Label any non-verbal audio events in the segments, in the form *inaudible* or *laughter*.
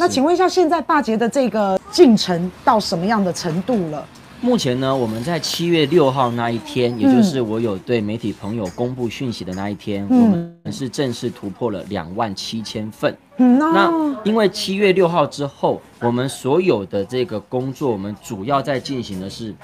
那请问一下，现在罢捷的这个进程到什么样的程度了？目前呢，我们在七月六号那一天，也就是我有对媒体朋友公布讯息的那一天，嗯、我们是正式突破了两万七千份。嗯，那因为七月六号之后，我们所有的这个工作，我们主要在进行的是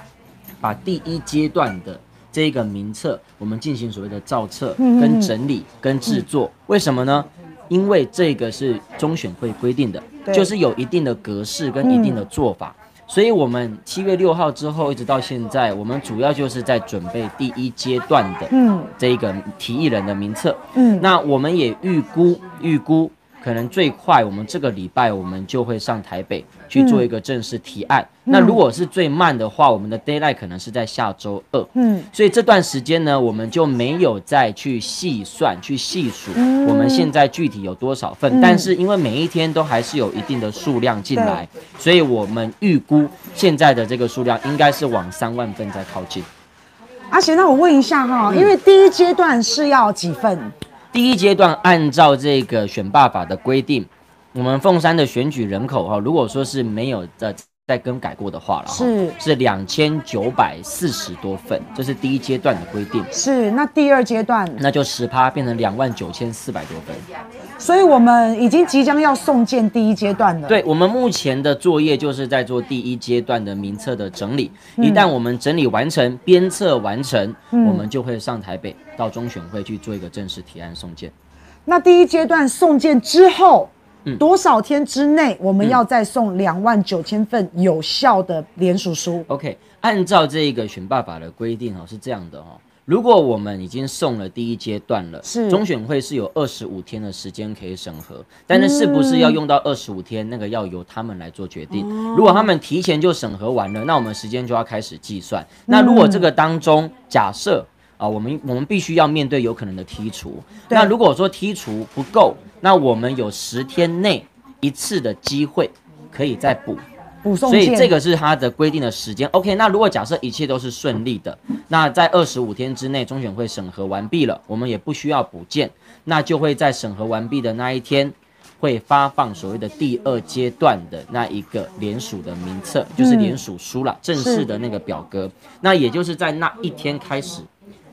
把第一阶段的这个名册，我们进行所谓的造册、跟整理、跟制作。为什么呢？因为这个是中选会规定的，就是有一定的格式跟一定的做法。所以，我们七月六号之后一直到现在，我们主要就是在准备第一阶段的这一个提议人的名册。嗯，那我们也预估预估。可能最快，我们这个礼拜我们就会上台北去做一个正式提案。嗯、那如果是最慢的话，我们的 d a y l i g h t 可能是在下周二。嗯，所以这段时间呢，我们就没有再去细算、去细数我们现在具体有多少份。嗯、但是因为每一天都还是有一定的数量进来，所以我们预估现在的这个数量应该是往三万份在靠近。阿贤，那我问一下哈，因为第一阶段是要几份？第一阶段按照这个选罢法的规定，我们凤山的选举人口哈，如果说是没有的。再更改过的话了，是是两千九百四十多份，这是第一阶段的规定。是，那第二阶段那就十趴变成两万九千四百多份。所以我们已经即将要送件第一阶段了。对，我们目前的作业就是在做第一阶段的名册的整理。嗯、一旦我们整理完成、编册完成，嗯、我们就会上台北到中选会去做一个正式提案送件。那第一阶段送件之后。多少天之内，我们要再送两万九千份有效的联署书？OK，按照这个选爸爸的规定哦，是这样的哦。如果我们已经送了第一阶段了，是中选会是有二十五天的时间可以审核，但是是不是要用到二十五天，那个要由他们来做决定。如果他们提前就审核完了，那我们时间就要开始计算。那如果这个当中假设。啊，我们我们必须要面对有可能的剔除。那如果说剔除不够，那我们有十天内一次的机会可以再补补送。所以这个是它的规定的时间。OK，那如果假设一切都是顺利的，那在二十五天之内，中选会审核完毕了，我们也不需要补件，那就会在审核完毕的那一天，会发放所谓的第二阶段的那一个联署的名册，就是联署书啦，嗯、正式的那个表格。那也就是在那一天开始。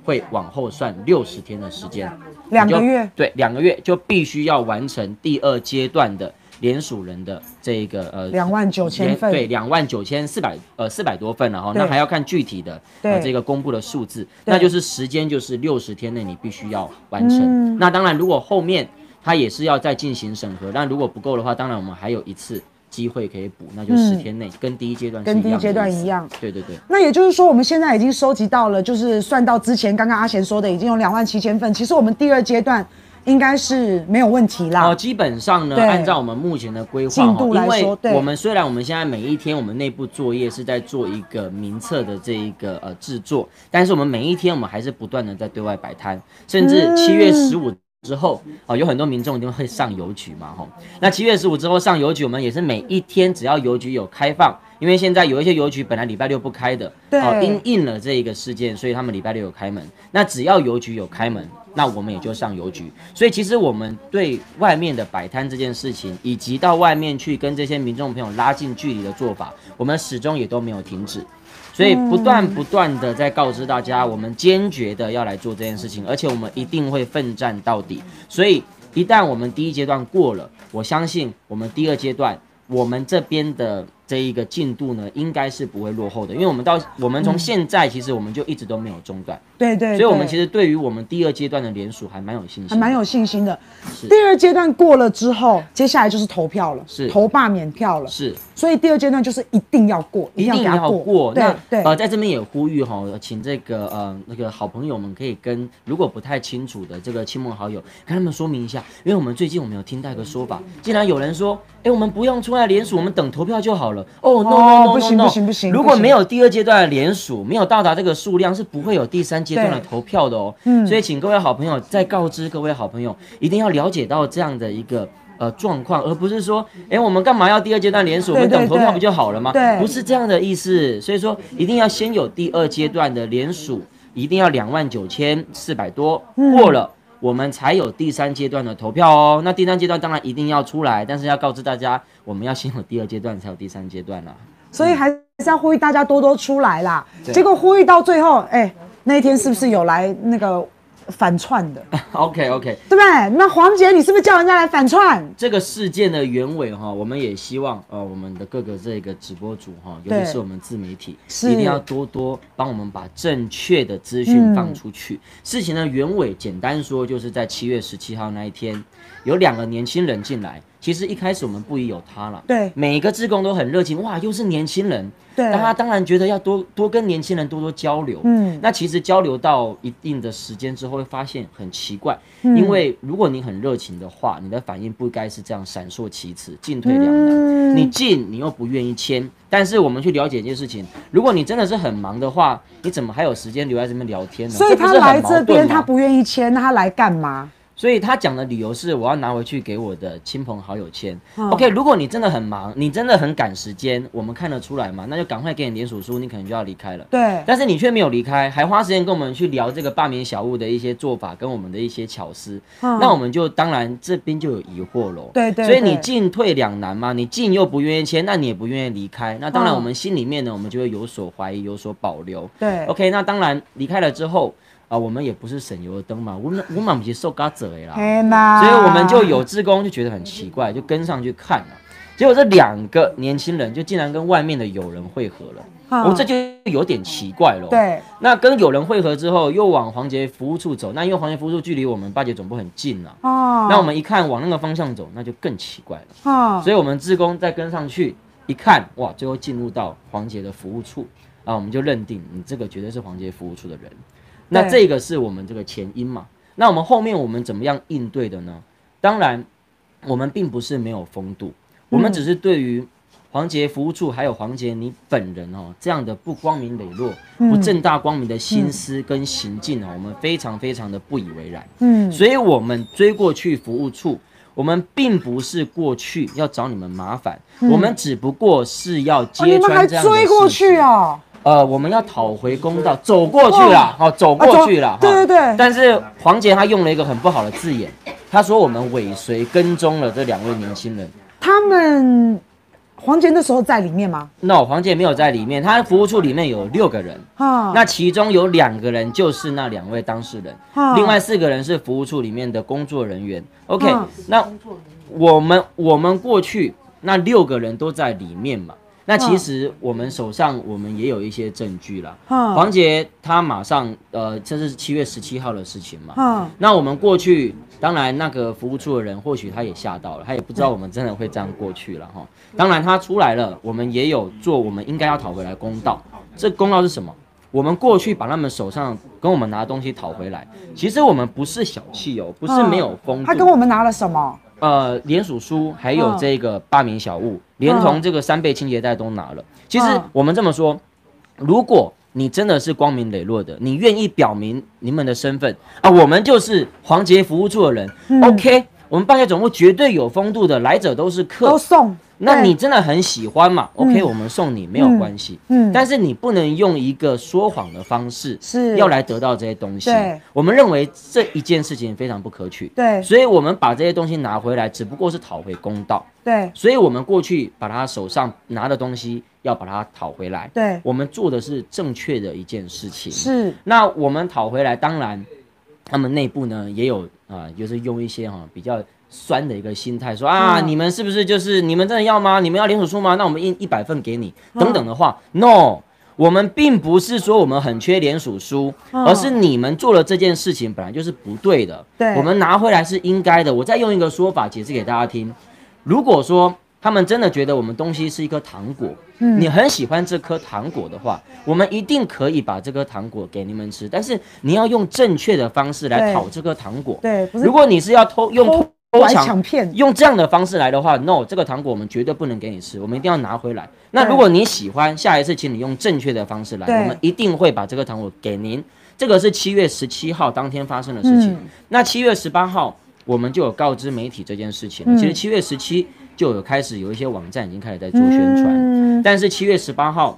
会往后算六十天的时间，两个月，对，两个月就必须要完成第二阶段的联署人的这个呃两万九千份，对，两万九千四百呃四百多份，了哈那还要看具体的呃这个公布的数字，那就是时间就是六十天内你必须要完成。嗯、那当然，如果后面它也是要再进行审核，但如果不够的话，当然我们还有一次。机会可以补，那就十天内跟第一阶段、嗯、跟第一阶段一样。对对对。那也就是说，我们现在已经收集到了，就是算到之前刚刚阿贤说的，已经有两万七千份。其实我们第二阶段应该是没有问题啦。哦，基本上呢，按照我们目前的规划进度来说，对，我们虽然我们现在每一天我们内部作业是在做一个名册的这一个呃制作，但是我们每一天我们还是不断的在对外摆摊，甚至七月十五。之后啊，有很多民众一定会上邮局嘛，吼。那七月十五之后上邮局，我们也是每一天只要邮局有开放，因为现在有一些邮局本来礼拜六不开的，对，哦，因应了这一个事件，所以他们礼拜六有开门。那只要邮局有开门，那我们也就上邮局。所以其实我们对外面的摆摊这件事情，以及到外面去跟这些民众朋友拉近距离的做法，我们始终也都没有停止。所以不断不断的在告知大家，我们坚决的要来做这件事情，而且我们一定会奋战到底。所以一旦我们第一阶段过了，我相信我们第二阶段，我们这边的。这一个进度呢，应该是不会落后的，因为我们到我们从现在其实我们就一直都没有中断，对对，所以我们其实对于我们第二阶段的联署还蛮有信心，还蛮有信心的。是第二阶段过了之后，接下来就是投票了，是投罢免票了，是。所以第二阶段就是一定要过，一定要过。对对。呃，在这边也呼吁哈，请这个呃那个好朋友们可以跟如果不太清楚的这个亲朋好友跟他们说明一下，因为我们最近我们有听到一个说法，既然有人说，哎，我们不用出来联署，我们等投票就好了。哦，no no no no，不行不行不行！如果没有第二阶段的联署，没有到达这个数量，是不会有第三阶段的投票的哦。嗯，所以请各位好朋友再告知各位好朋友，一定要了解到这样的一个呃状况，而不是说，哎，我们干嘛要第二阶段联署？我们等投票不就好了吗？对，不是这样的意思。所以说，一定要先有第二阶段的联署，一定要两万九千四百多过了。我们才有第三阶段的投票哦。那第三阶段当然一定要出来，但是要告知大家，我们要先有第二阶段，才有第三阶段啦。所以还是要呼吁大家多多出来啦。结果呼吁到最后，哎、欸，那一天是不是有来那个？反串的，*laughs* OK OK，对不对？那黄杰，你是不是叫人家来反串？这个事件的原委哈，我们也希望呃，我们的各个这个直播主哈，尤其是我们自媒体，一定要多多帮我们把正确的资讯放出去。嗯、事情的原委，简单说，就是在七月十七号那一天，有两个年轻人进来。其实一开始我们不疑有他了，对，每一个志工都很热情，哇，又是年轻人，对，大家当然觉得要多多跟年轻人多多交流，嗯，那其实交流到一定的时间之后，会发现很奇怪，嗯，因为如果你很热情的话，你的反应不该是这样闪烁其词，进退两难，嗯，你进你又不愿意签，但是我们去了解一件事情，如果你真的是很忙的话，你怎么还有时间留在这边聊天呢？所以他来这边，他不愿意签，那他来干嘛？所以他讲的理由是，我要拿回去给我的亲朋好友签。嗯、OK，如果你真的很忙，你真的很赶时间，我们看得出来嘛，那就赶快给你联署书，你可能就要离开了。对。但是你却没有离开，还花时间跟我们去聊这个罢免小物的一些做法跟我们的一些巧思，嗯、那我们就当然这边就有疑惑喽。对，对对。所以你进退两难嘛，你进又不愿意签，那你也不愿意离开，那当然我们心里面呢，我们就会有所怀疑，有所保留。对。OK，那当然离开了之后。啊，我们也不是省油的灯嘛，我们我们不是受嘎子的啦，所以我们就有志工就觉得很奇怪，就跟上去看了，结果这两个年轻人就竟然跟外面的友人会合了，我、哦、这就有点奇怪了。对，那跟友人会合之后，又往黄杰服务处走，那因为黄杰服务处距离我们罢检总部很近啊，哦，那我们一看往那个方向走，那就更奇怪了，哦，所以我们志工再跟上去一看，哇，最后进入到黄杰的服务处，啊，我们就认定你这个绝对是黄杰服务处的人。那这个是我们这个前因嘛？那我们后面我们怎么样应对的呢？当然，我们并不是没有风度，我们只是对于黄杰服务处还有黄杰你本人哦这样的不光明磊落、不正大光明的心思跟行径哦，我们非常非常的不以为然。嗯，所以我们追过去服务处，我们并不是过去要找你们麻烦，我们只不过是要揭穿这样的追过去啊。呃，我们要讨回公道，走过去了，哦，走过去了，啊、对对对。但是黄杰他用了一个很不好的字眼，他说我们尾随跟踪了这两位年轻人。他们黄杰那时候在里面吗？No，黄杰没有在里面。他服务处里面有六个人，哦、那其中有两个人就是那两位当事人，哦、另外四个人是服务处里面的工作人员。OK，、哦、那我们我们过去那六个人都在里面嘛。那其实我们手上我们也有一些证据了。黄杰他马上呃，这是七月十七号的事情嘛。那我们过去，当然那个服务处的人或许他也吓到了，他也不知道我们真的会这样过去了哈。当然他出来了，我们也有做我们应该要讨回来公道。这公道是什么？我们过去把他们手上跟我们拿的东西讨回来。其实我们不是小气哦，不是没有风度。他跟我们拿了什么？呃，联署书还有这个八名小物，连同这个三倍清洁袋都拿了。其实我们这么说，如果你真的是光明磊落的，你愿意表明你们的身份啊，我们就是黄杰服务处的人。OK，我们半夜总部绝对有风度的，来者都是客，都送。那你真的很喜欢嘛？OK，我们送你没有关系。嗯，但是你不能用一个说谎的方式，是要来得到这些东西。对，我们认为这一件事情非常不可取。对，所以我们把这些东西拿回来，只不过是讨回公道。对，所以我们过去把他手上拿的东西要把它讨回来。对，我们做的是正确的一件事情。是，那我们讨回来，当然他们内部呢也有啊、呃，就是用一些哈、啊、比较。酸的一个心态，说啊，你们是不是就是你们真的要吗？你们要联署书吗？那我们印一百份给你，等等的话，no，我们并不是说我们很缺联署书，而是你们做了这件事情本来就是不对的，对，我们拿回来是应该的。我再用一个说法解释给大家听，如果说他们真的觉得我们东西是一颗糖果，你很喜欢这颗糖果的话，我们一定可以把这颗糖果给你们吃，但是你要用正确的方式来讨这颗糖果，对，如果你是要偷用偷。抢骗用这样的方式来的话，no，这个糖果我们绝对不能给你吃，我们一定要拿回来。那如果你喜欢，下一次请你用正确的方式来，我们一定会把这个糖果给您。这个是七月十七号当天发生的事情。那七月十八号我们就有告知媒体这件事情。其实七月十七就有开始有一些网站已经开始在做宣传，但是七月十八号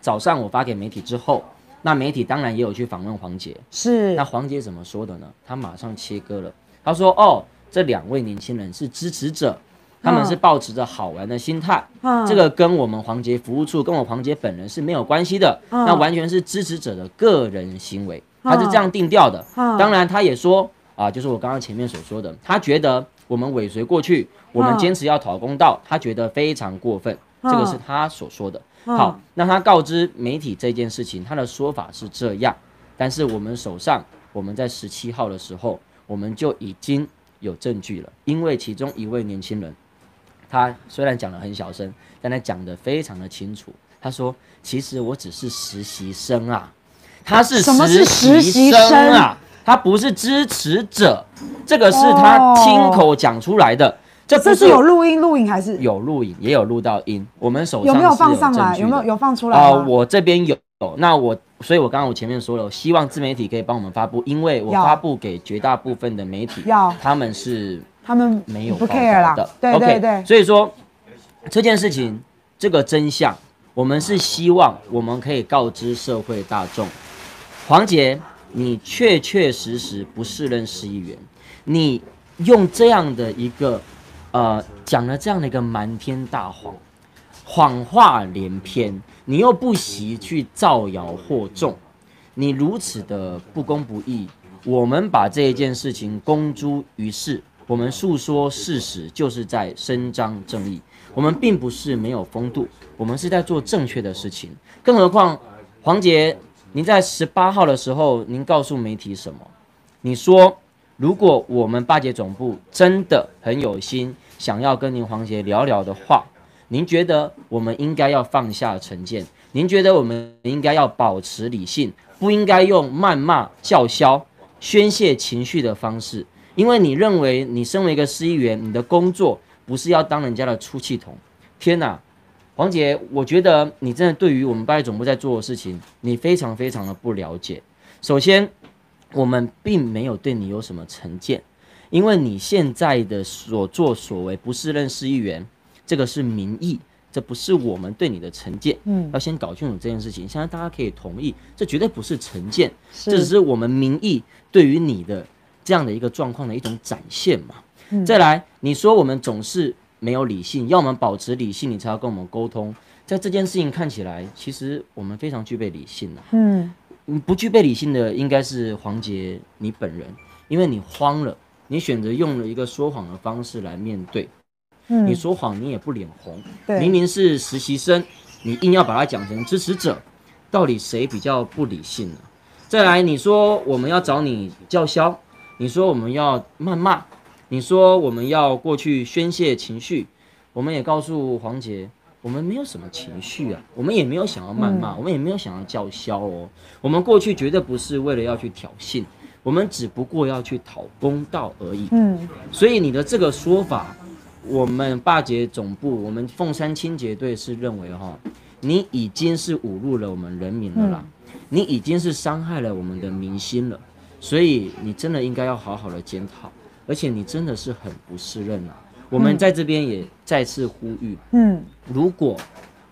早上我发给媒体之后，那媒体当然也有去访问黄杰，是。那黄杰怎么说的呢？他马上切割了，他说：“哦，这两位年轻人是支持者，他们是抱持着好玩的心态，嗯、这个跟我们黄杰服务处跟我黄杰本人是没有关系的，嗯、那完全是支持者的个人行为，他是这样定调的。嗯、当然，他也说啊，就是我刚刚前面所说的，他觉得我们尾随过去，我们坚持要讨公道，他觉得非常过分，这个是他所说的。”好，那他告知媒体这件事情，他的说法是这样，但是我们手上，我们在十七号的时候，我们就已经有证据了，因为其中一位年轻人，他虽然讲得很小声，但他讲得非常的清楚，他说，其实我只是实习生啊，他是什么是实习生啊，他不是支持者，这个是他亲口讲出来的。这这是有录音录影还是有录影，也有录到音。我们手上有没有放上来？有没有有放出来啊、呃？我这边有。那我，所以我刚刚我前面说了，我希望自媒体可以帮我们发布，因为我发布给绝大部分的媒体，要他们是他们没有不 care 啦。对对对。Okay, 所以说这件事情，这个真相，我们是希望我们可以告知社会大众，黄杰，你确确实实不是任市议员，你用这样的一个。呃，讲了这样的一个瞒天大谎，谎话连篇，你又不惜去造谣惑众，你如此的不公不义，我们把这一件事情公诸于世，我们诉说事实，就是在伸张正义。我们并不是没有风度，我们是在做正确的事情。更何况，黄杰，您在十八号的时候，您告诉媒体什么？你说。如果我们巴结总部真的很有心，想要跟您黄杰聊聊的话，您觉得我们应该要放下成见？您觉得我们应该要保持理性，不应该用谩骂、叫嚣、宣泄情绪的方式？因为你认为你身为一个市议员，你的工作不是要当人家的出气筒。天哪，黄杰，我觉得你真的对于我们巴结总部在做的事情，你非常非常的不了解。首先。我们并没有对你有什么成见，因为你现在的所作所为不是任市议员，这个是民意，这不是我们对你的成见。嗯，要先搞清楚这件事情。现在大家可以同意，这绝对不是成见，这只是我们民意对于你的这样的一个状况的一种展现嘛。嗯，再来，你说我们总是没有理性，要我们保持理性，你才要跟我们沟通。在这件事情看起来，其实我们非常具备理性的。嗯。不具备理性的应该是黄杰你本人，因为你慌了，你选择用了一个说谎的方式来面对。嗯，你说谎你也不脸红，对，明明是实习生，你硬要把它讲成支持者，到底谁比较不理性呢？再来，你说我们要找你叫嚣，你说我们要谩骂，你说我们要过去宣泄情绪，我们也告诉黄杰。我们没有什么情绪啊，我们也没有想要谩骂，嗯、我们也没有想要叫嚣哦。我们过去绝对不是为了要去挑衅，我们只不过要去讨公道而已。嗯，所以你的这个说法，我们巴结总部，我们凤山清洁队是认为哈，你已经是侮辱了我们人民了啦，嗯、你已经是伤害了我们的民心了，所以你真的应该要好好的检讨，而且你真的是很不适任啊。我们在这边也再次呼吁，嗯，如果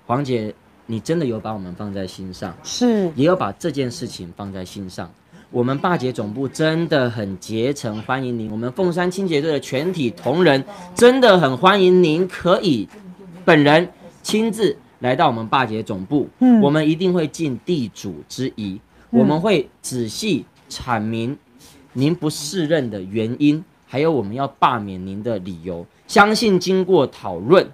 黄姐你真的有把我们放在心上，是，也要把这件事情放在心上，我们霸姐总部真的很竭诚欢迎您，我们凤山清洁队的全体同仁真的很欢迎您，可以本人亲自来到我们霸姐总部，嗯，我们一定会尽地主之谊，我们会仔细阐明您不适任的原因，还有我们要罢免您的理由。相信经过讨论，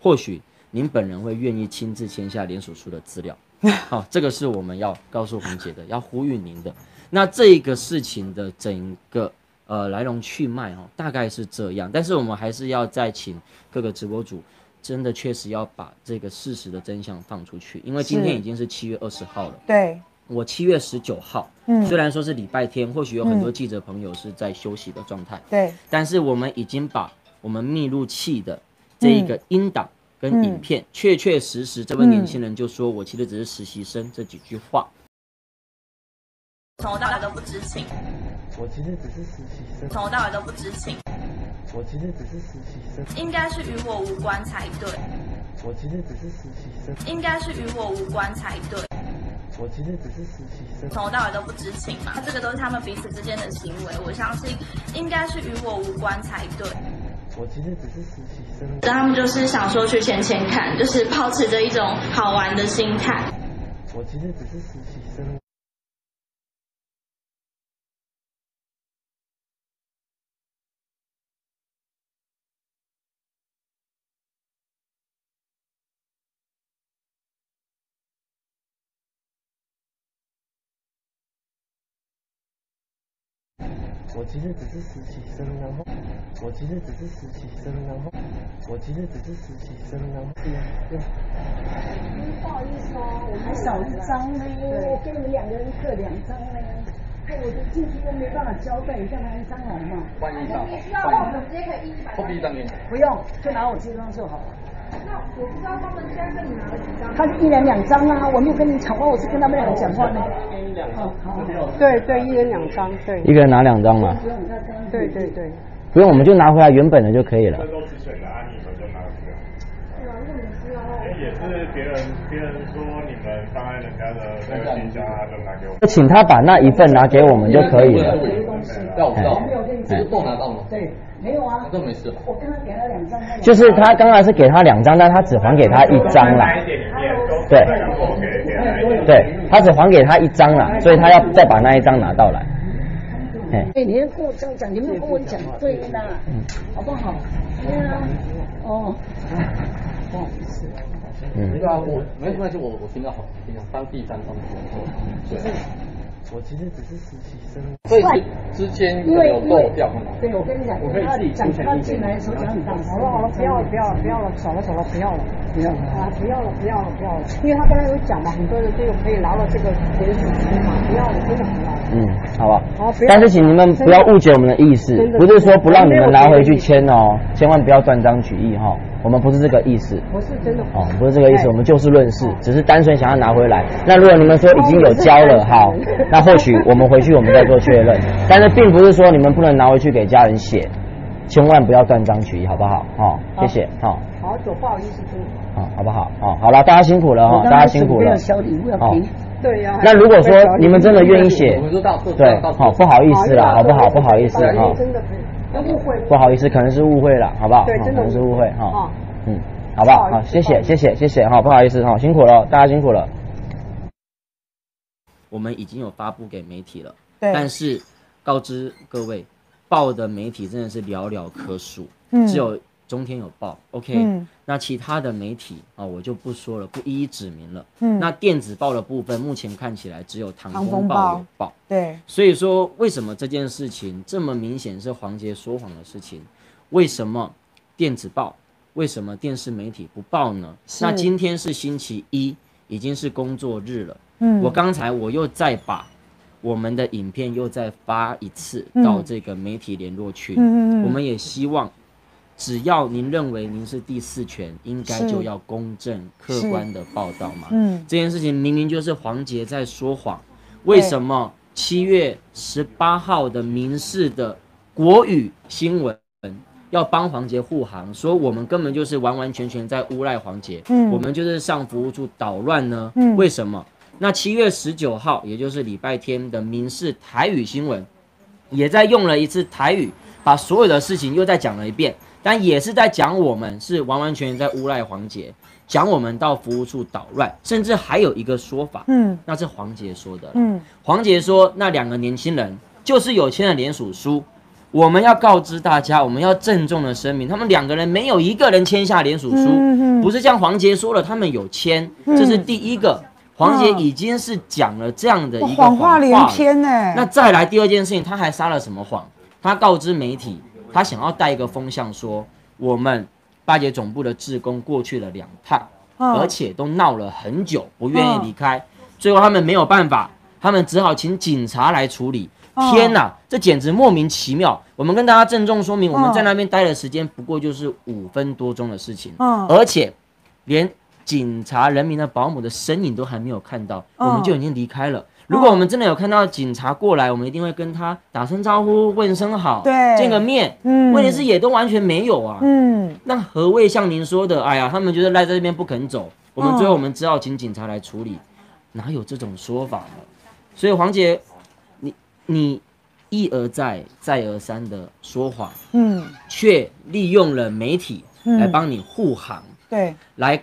或许您本人会愿意亲自签下联署书的资料。*laughs* 好，这个是我们要告诉红姐的，要呼吁您的。那这个事情的整个呃来龙去脉哦，大概是这样。但是我们还是要再请各个直播主，真的确实要把这个事实的真相放出去，因为今天已经是七月二十号了。对，我七月十九号，嗯，虽然说是礼拜天，或许有很多记者朋友是在休息的状态，对，但是我们已经把。我们密录器的这一个音档跟影片，确确实实，这位年轻人就说：“我其实只是实习生。”这几句话，从头到尾都不知情。我其实只是实习生。从头到尾都不知情。我其实只是实习生。应该是与我无关才对。我其实只是实习生。应该是与我无关才对。我其实只是实习生，从头到尾都不知情嘛，这个都是他们彼此之间的行为，我相信应该是与我无关才对。我其实只是实习生，他们就是想说去浅浅看，就是抱持着一种好玩的心态。我其实只是实习生。我其实只是实习生，然后我其实只是实习生，然后我其实只是实习生，然后对呀对。不好意思哦，我还少一张呢，我给你们两个人各两张呢，那我的进去都没办法交代，你再拿一张好吗？换一张，需要我们直接可以一一百。后一张给你。不用，就拿我这张就好了。那我不知道他们现在跟你拿了几张？他一人两张啊，我没有跟你讲话，我是跟他们两个讲话呢。哦，好，对对，一人两张，对。一个人拿两张嘛。对对对。不用，我们就拿回来原本的就可以了。对啊，因为你需要。也是别人，别人说你们放在人家的那个信箱，就拿给我。请他把那一份拿给我们就可以了。要不要？这都拿到了。对，没有啊。都没事。我刚刚给他两张。就是他刚才是给他两张，但他只还给他一张啦。对。对，他只还给他一张啦，所以他要再把那一张拿到来。哎，你要跟我这样讲，你没有跟我讲对的，嗯，好不好？对啊，哦，不好意思，嗯，对啊，我没关系，我我听到好，听到当第三方说，对。我其实只是实习生，所以之间有漏掉吗？对，我跟你讲，我可以自己出钱。他进来的时候讲很大声。好了好了，不要了不要了不要了，少了少了不要了，不要了啊不要了不要了不要了，因为他刚才有讲嘛，很多人都有可以拿到这个连署书嘛，不要了真的不要了。嗯，好吧。但是请你们不要误解我们的意思，不是说不让你们拿回去签哦，千万不要断章取义哈，我们不是这个意思。不是真的。哦，不是这个意思，我们就事论事，只是单纯想要拿回来。那如果你们说已经有交了，好，那或许 *laughs* 我们。回去我们再做确认，但是并不是说你们不能拿回去给家人写，千万不要断章取义，好不好？好，谢谢。好，好，走，不好意思，好，好不好？好，好了，大家辛苦了哈，大家辛苦了。小礼物要给。对呀。那如果说你们真的愿意写，对，好，不好意思啦，好不好？不好意思哈。真的误会。不好意思，可能是误会了，好不好？对，真的是误会哈。嗯，好不好？好，谢谢，谢谢，谢谢哈，不好意思哈，辛苦了，大家辛苦了。我们已经有发布给媒体了。但是告知各位，报的媒体真的是寥寥可数，嗯、只有中天有报，OK，、嗯、那其他的媒体啊、哦，我就不说了，不一一指明了。嗯、那电子报的部分，目前看起来只有唐风报有报，对，所以说为什么这件事情这么明显是黄杰说谎的事情？为什么电子报，为什么电视媒体不报呢？那今天是星期一，已经是工作日了，嗯，我刚才我又再把。我们的影片又再发一次到这个媒体联络群，嗯、我们也希望，只要您认为您是第四权，应该就要公正客观的报道嘛。嗯，这件事情明明就是黄杰在说谎，为什么七月十八号的民事的国语新闻要帮黄杰护航，说我们根本就是完完全全在诬赖黄杰，嗯，我们就是上服务处捣乱呢？嗯，为什么？那七月十九号，也就是礼拜天的民事台语新闻，也在用了一次台语，把所有的事情又再讲了一遍，但也是在讲我们是完完全全在诬赖黄杰，讲我们到服务处捣乱，甚至还有一个说法，嗯，那是黄杰说的，嗯，黄杰说那两个年轻人就是有签了联署书，我们要告知大家，我们要郑重的声明，他们两个人没有一个人签下联署书，嗯嗯、不是像黄杰说了，他们有签，这是第一个。黄杰已经是讲了这样的一个谎话连篇呢。那再来第二件事情，他还撒了什么谎？他告知媒体，他想要带一个风向，说我们巴结总部的志工过去了两趟，而且都闹了很久，不愿意离开。最后他们没有办法，他们只好请警察来处理。天哪，这简直莫名其妙！我们跟大家郑重说明，我们在那边待的时间不过就是五分多钟的事情，而且连。警察、人民的保姆的身影都还没有看到，我们就已经离开了。如果我们真的有看到警察过来，我们一定会跟他打声招呼、问声好，对，见个面。嗯，问题是也都完全没有啊。嗯，那何谓像您说的？哎呀，他们就是赖在这边不肯走。我们最后我们只好请警察来处理。哪有这种说法呢？所以黄姐，你你一而再再而三的说谎，嗯，却利用了媒体来帮你护航，嗯、对，来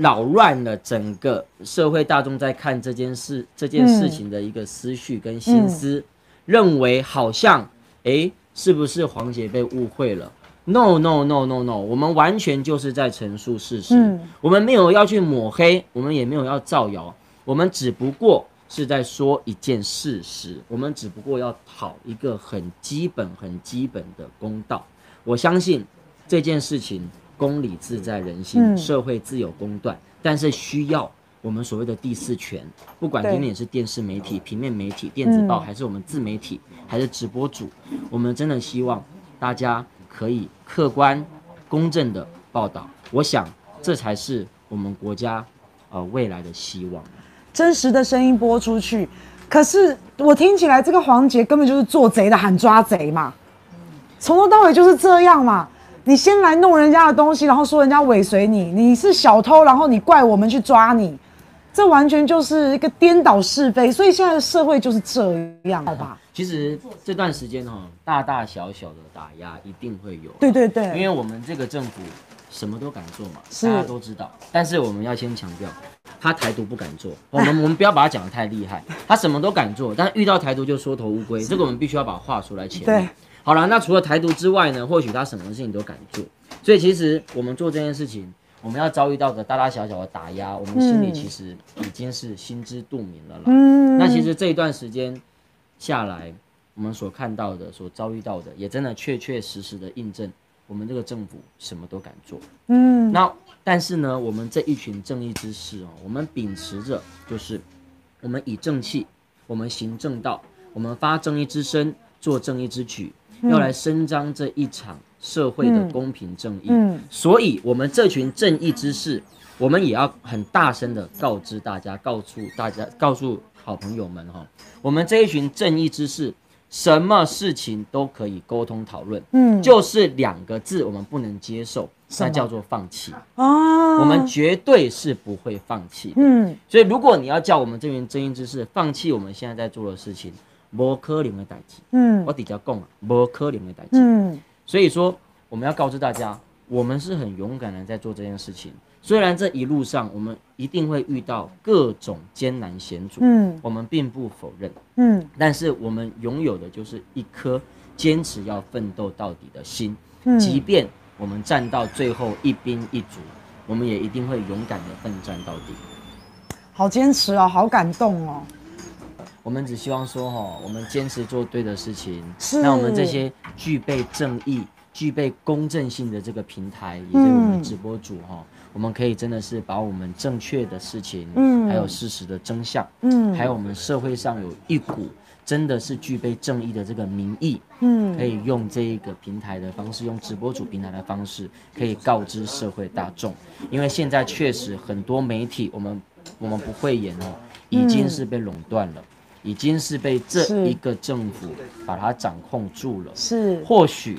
扰乱了整个社会大众在看这件事这件事情的一个思绪跟心思，嗯、认为好像哎、欸，是不是黄姐被误会了？No no no no no，我们完全就是在陈述事实。嗯，我们没有要去抹黑，我们也没有要造谣，我们只不过是在说一件事实。我们只不过要讨一个很基本、很基本的公道。我相信这件事情公理自在人心，嗯、社会自有公断，但是需要我们所谓的第四权，不管今天是电视媒体、平面媒体、电子报，还是我们自媒体，还是直播主，我们真的希望大家。可以客观、公正的报道，我想这才是我们国家呃未来的希望。真实的声音播出去，可是我听起来这个黄杰根本就是做贼的喊抓贼嘛，从头到尾就是这样嘛。你先来弄人家的东西，然后说人家尾随你，你是小偷，然后你怪我们去抓你，这完全就是一个颠倒是非。所以现在的社会就是这样，好吧？其实这段时间哈，大大小小的打压一定会有。对对对，因为我们这个政府什么都敢做嘛，大家都知道。但是我们要先强调，他台独不敢做。我们 *laughs* 我们不要把他讲得太厉害，他什么都敢做，但是遇到台独就缩头乌龟。这个我们必须要把话说来前面。对，好了，那除了台独之外呢，或许他什么事情都敢做。所以其实我们做这件事情，我们要遭遇到的大大小小的打压，我们心里其实已经是心知肚明了啦。嗯，那其实这一段时间。下来，我们所看到的、所遭遇到的，也真的确确实实的印证，我们这个政府什么都敢做。嗯，那但是呢，我们这一群正义之士哦，我们秉持着就是，我们以正气，我们行正道，我们发正义之声，做正义之举，要来伸张这一场社会的公平正义。嗯，所以我们这群正义之士，我们也要很大声的告知大家，告诉大家，告诉。好朋友们哈，我们这一群正义之士，什么事情都可以沟通讨论，嗯，就是两个字我们不能接受，那叫做放弃哦。我们绝对是不会放弃，嗯。所以如果你要叫我们这群正义之士放弃我们现在在做的事情，不可能的代志，嗯，我底下讲啊，无可能的代志，嗯。所以说，我们要告知大家，我们是很勇敢的在做这件事情。虽然这一路上我们一定会遇到各种艰难险阻，嗯，我们并不否认，嗯，但是我们拥有的就是一颗坚持要奋斗到底的心，嗯，即便我们战到最后一兵一卒，我们也一定会勇敢的奋战到底。好坚持哦，好感动哦。我们只希望说哈，我们坚持做对的事情，是，那我们这些具备正义、具备公正性的这个平台，也就是我们直播主哈。我们可以真的是把我们正确的事情，嗯，还有事实的真相，嗯，还有我们社会上有一股真的是具备正义的这个民意，嗯，可以用这一个平台的方式，用直播主平台的方式，可以告知社会大众。因为现在确实很多媒体，我们我们不会演哦，已经是被垄断了，已经是被这一个政府把它掌控住了。是，或许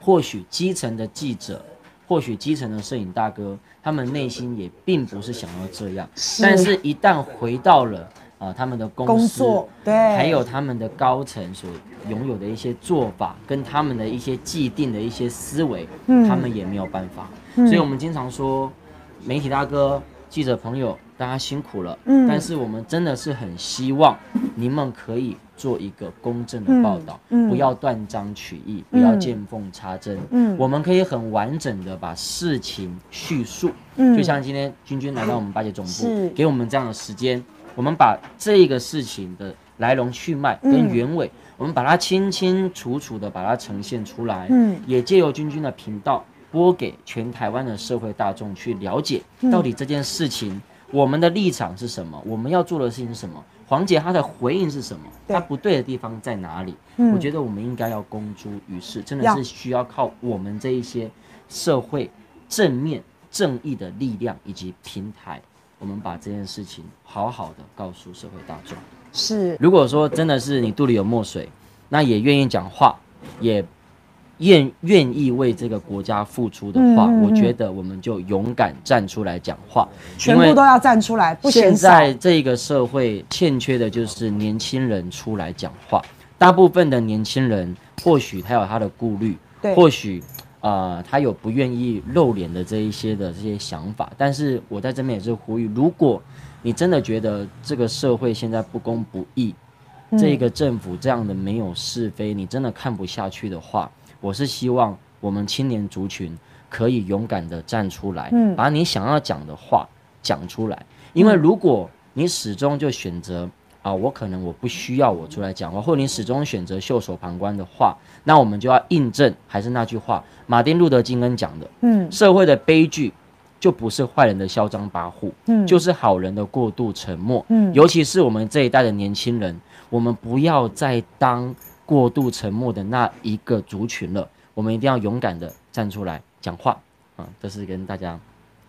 或许基层的记者。或许基层的摄影大哥，他们内心也并不是想要这样，是，但是一旦回到了啊、呃，他们的公司，对，还有他们的高层所拥有的一些做法，跟他们的一些既定的一些思维，嗯，他们也没有办法。嗯、所以我们经常说，媒体大哥。记者朋友，大家辛苦了。嗯，但是我们真的是很希望你们可以做一个公正的报道，嗯，不要断章取义，不要见缝插针。嗯，我们可以很完整的把事情叙述。嗯，就像今天君君来到我们八姐总部，给我们这样的时间，我们把这个事情的来龙去脉跟原委，我们把它清清楚楚的把它呈现出来。嗯，也借由君君的频道。播给全台湾的社会大众去了解，到底这件事情、嗯、我们的立场是什么，我们要做的事情是什么？黄姐她的回应是什么？她不对的地方在哪里？嗯、我觉得我们应该要公诸于世，真的是需要靠我们这一些社会正面正义的力量以及平台，我们把这件事情好好的告诉社会大众。是，如果说真的是你肚里有墨水，那也愿意讲话，也。愿愿意为这个国家付出的话，嗯嗯嗯，我觉得我们就勇敢站出来讲话，全部都要站出来，不。现在这个社会欠缺的就是年轻人出来讲话。大部分的年轻人或许他有他的顾虑，对，或许啊、呃、他有不愿意露脸的这一些的这些想法。但是我在这边也是呼吁，如果你真的觉得这个社会现在不公不义，嗯、这个政府这样的没有是非，你真的看不下去的话。我是希望我们青年族群可以勇敢的站出来，嗯，把你想要讲的话讲出来。因为如果你始终就选择啊，我可能我不需要我出来讲话，或者你始终选择袖手旁观的话，那我们就要印证还是那句话，马丁路德金恩讲的，嗯，社会的悲剧就不是坏人的嚣张跋扈，嗯，就是好人的过度沉默，嗯，尤其是我们这一代的年轻人，我们不要再当。过度沉默的那一个族群了，我们一定要勇敢的站出来讲话啊！这是跟大家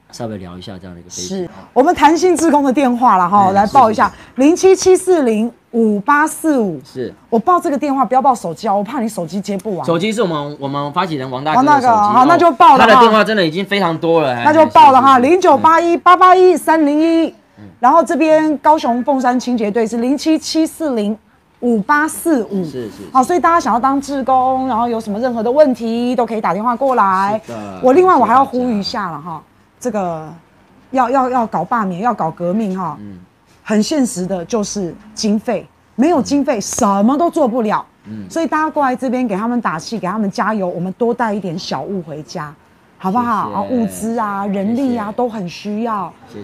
稍微聊一下这样的一个。是我们弹性志工的电话了哈，来报一下零七七四零五八四五。是我报这个电话，不要报手机啊，我怕你手机接不完。手机是我们我们发起人王大哥的手机。好，那就报了。他的电话真的已经非常多了，那就报了哈，零九八一八八一三零一。然后这边高雄凤山清洁队是零七七四零。五八四五是是好，所以大家想要当志工，然后有什么任何的问题都可以打电话过来。我另外我还要呼吁一下了哈，这个要要要搞罢免，要搞革命哈，嗯，很现实的就是经费，没有经费什么都做不了。嗯，所以大家过来这边给他们打气，给他们加油，我们多带一点小物回家。好不好？啊，物资啊，人力啊，都很需要。